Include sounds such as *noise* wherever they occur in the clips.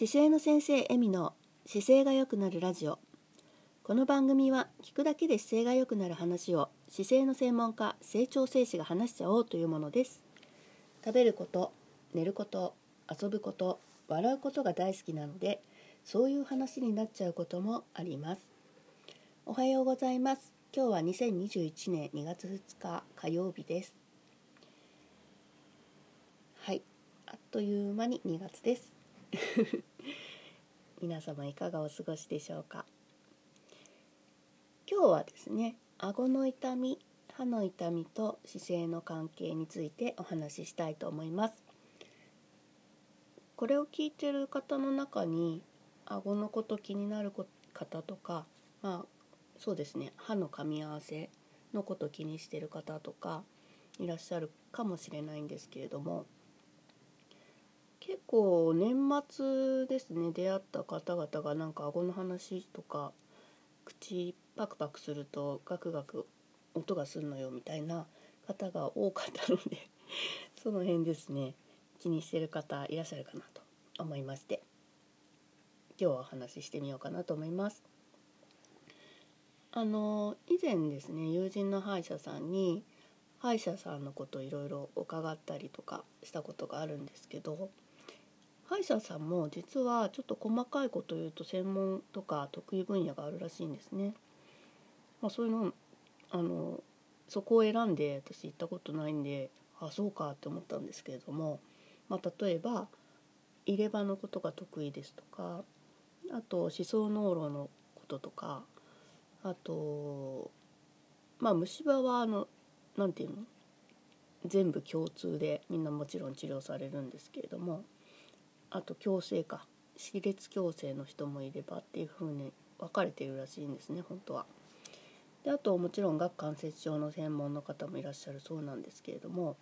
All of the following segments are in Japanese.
姿勢の先生エミの姿勢が良くなるラジオ。この番組は聞くだけで姿勢が良くなる話を姿勢の専門家成長生士が話しちゃおうというものです。食べること寝ること遊ぶこと笑うことが大好きなのでそういう話になっちゃうこともあります。おはようございます。今日は2021年2月2日火曜日です。はい。あっという間に2月です。皆様いかがお過ごしでしょうか？今日はですね顎の痛み歯の痛みと姿勢の関係についてお話ししたいと思います。これを聞いてる方の中に顎のこと気になる方とかまあそうですね歯の噛み合わせのこと気にしてる方とかいらっしゃるかもしれないんですけれども結構年末ですね出会った方々がなんか顎の話とか口パクパクするとガクガク音がするのよみたいな方が多かったので *laughs* その辺ですね気にしてる方いらっしゃるかなと思いまして今日はお話ししてみようかなと思います。あの以前ですね友人の歯医者さんに歯医者さんのこといろいろ伺ったりとかしたことがあるんですけど歯医者さんも実はちょっと細かいこと言うと専門とか得意分野があるらしいんですね。まあ、そういうのあのそこを選んで私行ったことないんであそうかって思ったんですけれども、まあ、例えば入れ歯のことが得意ですとかあと思想脳路のこととかあとまあ虫歯はあの何て言うの全部共通でみんなもちろん治療されるんですけれどもあと矯正か歯列矯正の人もいればっていう風に分かれているらしいんですね本当は。であともちろん顎関節症の専門の方もいらっしゃるそうなんですけれども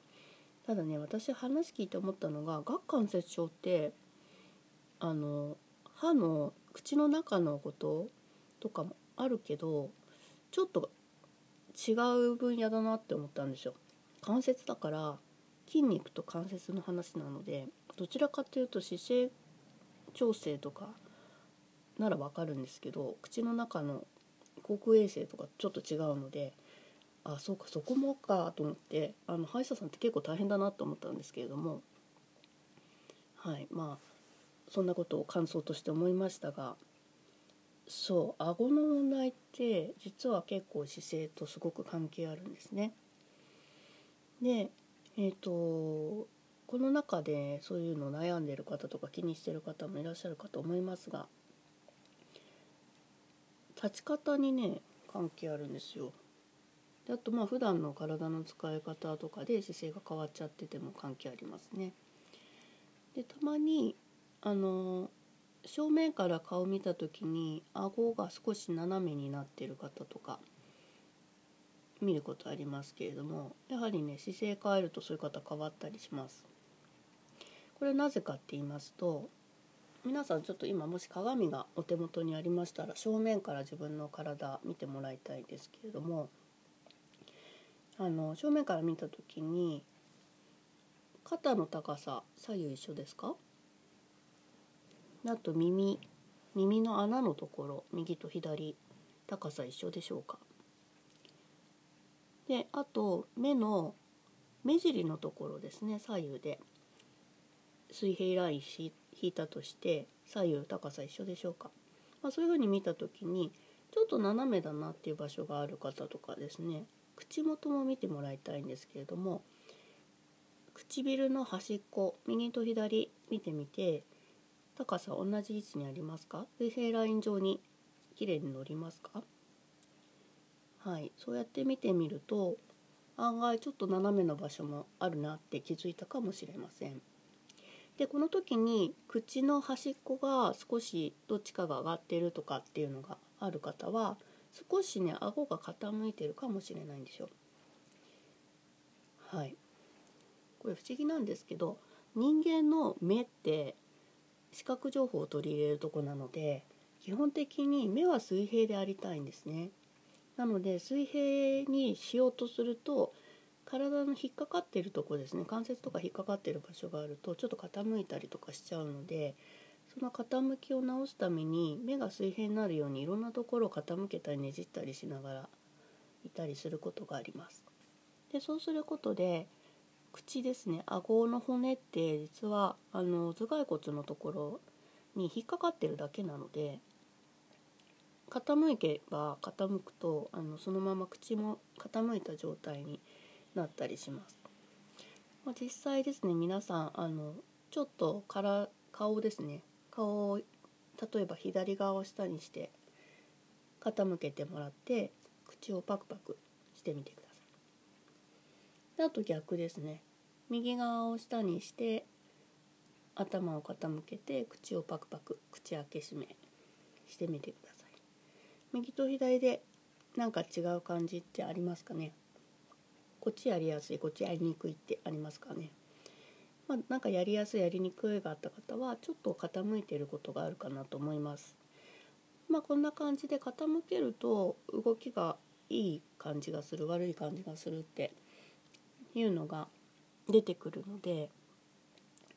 ただね私話聞いて思ったのが顎関節症ってあの歯の口の中のこととかもあるけどちょっと違う分野だなって思ったんですよ。関節だから筋肉と関節の話なのでどちらかというと姿勢調整とかならわかるんですけど口の中の口腔衛生とかちょっと違うのであそうかそこもかと思ってあの歯医者さんって結構大変だなと思ったんですけれどもはいまあそんなことを感想として思いましたがそう顎の問題って実は結構姿勢とすごく関係あるんですね。でえっ、ー、とこの中でそういうの悩んでる方とか気にしてる方もいらっしゃるかと思いますが立ち方にね関係あるんですよ。であとまあ普段の体の使い方とかで姿勢が変わっちゃってても関係ありますね。でたまにあの正面から顔見た時に顎が少し斜めになってる方とか見ることありますけれどもやはりね姿勢変えるとそういう方変わったりします。これなぜかって言いますと皆さんちょっと今もし鏡がお手元にありましたら正面から自分の体見てもらいたいですけれどもあの正面から見た時に肩の高さ左右一緒ですか？あと耳耳の穴のところ右と左高さ一緒でしょうか？であと目の目尻のところですね左右で。水平ライン引いたとして左右高さ一緒でしょうか、まあ、そういうふうに見た時にちょっと斜めだなっていう場所がある方とかですね口元も見てもらいたいんですけれども唇の端っこ右と左見てみて高さ同じ位置にありますか？水平ライン上に綺麗に乗りますか？はいそうやって見てみると案外ちょっと斜めの場所もあるなって気づいたかもしれません。でこの時に口の端っこが少しどっちかが上がってるとかっていうのがある方は少しね顎が傾いてるかもしれないんですよ。はいこれ不思議なんですけど人間の目って視覚情報を取り入れるとこなので基本的に目は水平でありたいんですね。なので水平にしようとすると体の引っかかってるとこですね関節とか引っかかってる場所があるとちょっと傾いたりとかしちゃうのでその傾きを直すために目が水平になるようにいろんなところを傾けたりねじったりしながらいたりすることがあります。でそうすることで口ですね顎の骨って実はあの頭蓋骨のところに引っかかってるだけなので傾けば傾くとあのそのまま口も傾いた状態になったりします。まあ、実際ですね皆さんあのちょっとから顔ですね顔を例えば左側を下にして傾けてもらって口をパクパクしてみてください。あと逆ですね右側を下にして頭を傾けて口をパクパク口開け閉めしてみてください。右と左でなんか違う感じってありますかね？こっちやりやすいこっちやりにくいってありますかね？まあ、なんかやりやすいやりにくいがあった方はちょっと傾いていることがあるかなと思います。まあこんな感じで傾けると動きがいい感じがする悪い感じがするっていうのが出てくるので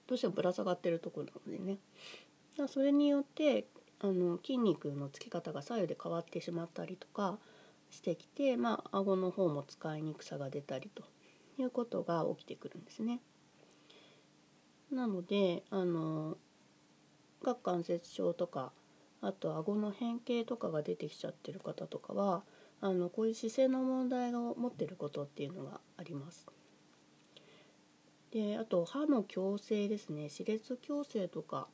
どうしてもぶら下がってるとこなのでね。それによってあの筋肉のつき方が左右で変わってしまったりとかしてきて、まあ顎の方も使いにくさが出たりということが起きてくるんですね。なのであの顎関節症とかあと顎の変形とかが出てきちゃってる方とかはあのこういう姿勢の問題を持ってることっていうのがあります。であと歯の矯正ですね歯列矯正とか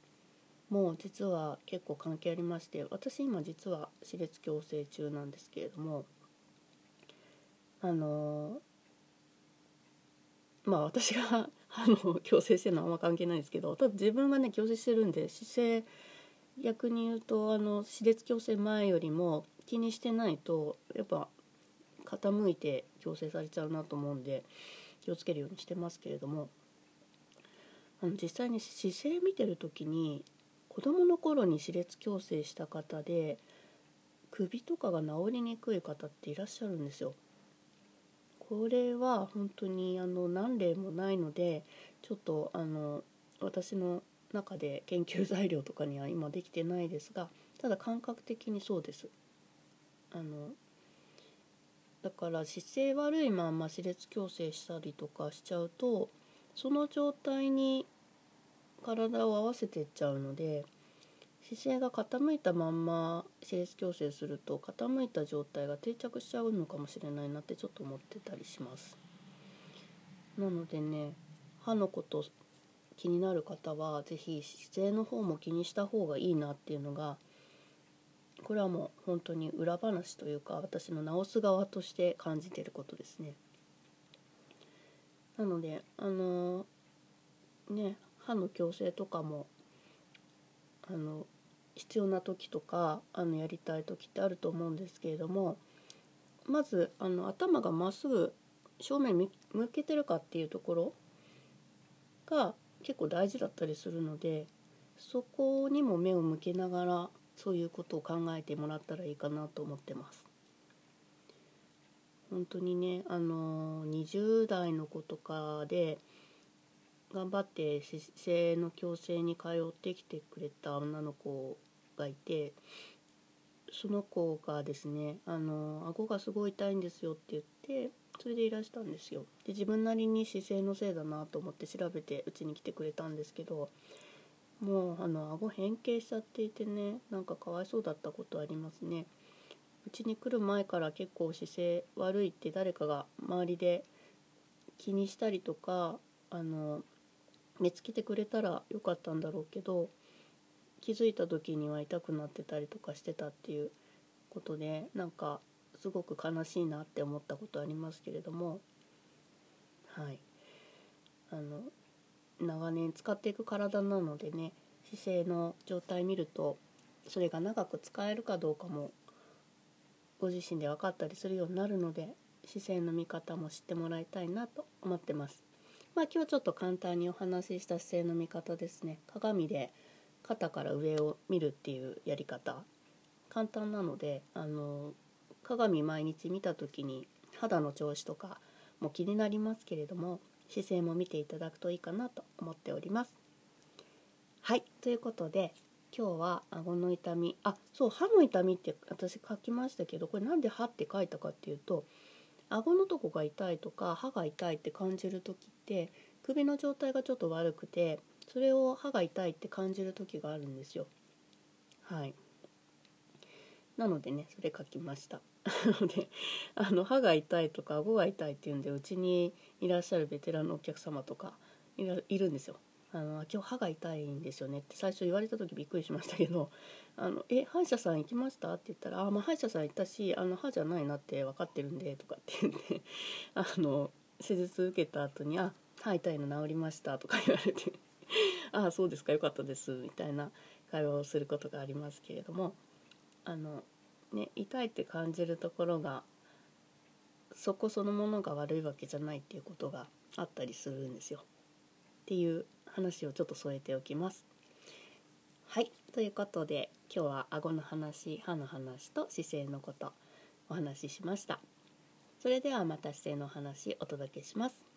も実は結構関係ありまして私今実は歯列矯正中なんですけれどもあのまあ私が歯の矯正してるのはあんま関係ないんですけどただ自分がね矯正してるんで姿勢逆に言うとあの歯列矯正前よりも気にしてないとやっぱ傾いて矯正されちゃうなと思うんで気をつけるようにしてますけれどもあの実際に姿勢見てる時に子どもの頃に歯列矯正した方で首とかが治りにくい方っていらっしゃるんですよ。これは本当にあの何例もないのでちょっとあの私の中で研究材料とかには今できてないですがただ感覚的にそうです。あのだから姿勢悪いまんま歯列矯正したりとかしちゃうとその状態に体を合わせていっちゃうので姿勢が傾いたまんま歯列矯正すると傾いた状態が定着しちゃうのかもしれないなってちょっと思ってたりします。なのでね歯のこと気になる方は是非姿勢の方も気にした方がいいなっていうのがこれはもう本当に裏話というか私の直す側として感じてることですね。なのであのー、ね歯の矯正とかもあの必要な時とかあのやりたい時ってあると思うんですけれどもまずあの頭がまっすぐ正面向けてるかっていうところが結構大事だったりするのでそこにも目を向けながらそういうことを考えてもらったらいいかなと思ってます。本当にねあの20代の子とかで頑張って姿勢の矯正に通ってきてくれた女の子がいてその子がですねあの顎がすごい痛いんですよって言ってそれでいらしたんですよ。で自分なりに姿勢のせいだなと思って調べてうちに来てくれたんですけどもうあの顎変形しちゃっていてねなんかかわいそうだったことありますね。うちに来る前から結構姿勢悪いって誰かが周りで気にしたりとかあの見つけてくれたらよかったんだろうけど気づいた時には痛くなってたりとかしてたっていうことでなんかすごく悲しいなって思ったことありますけれどもはいあの長年使っていく体なのでね姿勢の状態見るとそれが長く使えるかどうかもご自身で分かったりするようになるので姿勢の見方も知ってもらいたいなと思ってます。まあ、今日ちょっと簡単にお話しした姿勢の見方ですね。鏡で肩から上を見るっていうやり方。簡単なのであの鏡毎日見た時に肌の調子とかも気になりますけれども姿勢も見ていただくといいかなと思っております。はいということで今日は顎の痛み。あそう歯の痛みって私書きましたけどこれなんで歯って書いたかっていうと顎のとこが痛いとか歯が痛いって感じる時って首の状態がちょっと悪くてそれを歯が痛いって感じる時があるんですよ。はい。なのでねそれ書きました。な *laughs* のであの歯が痛いとか顎が痛いっていうんでうちにいらっしゃるベテランのお客様とかいるんですよ。あの今日歯が痛いんですよねって最初言われた時びっくりしましたけど「*laughs* あのえ歯医者さん行きました?」って言ったら「あまあ歯医者さん行ったしあの歯じゃないなって分かってるんで」とかって言って *laughs* あの施術受けた後に「あ歯痛いの治りました」とか言われて「ああそうですかよかったです」みたいな会話をすることがありますけれどもあの、ね、痛いって感じるところがそこそのものが悪いわけじゃないっていうことがあったりするんですよ。っていう話をちょっと添えておきます。はいということで今日は顎の話歯の話と姿勢のことお話ししました。それではまた姿勢の話お届けします。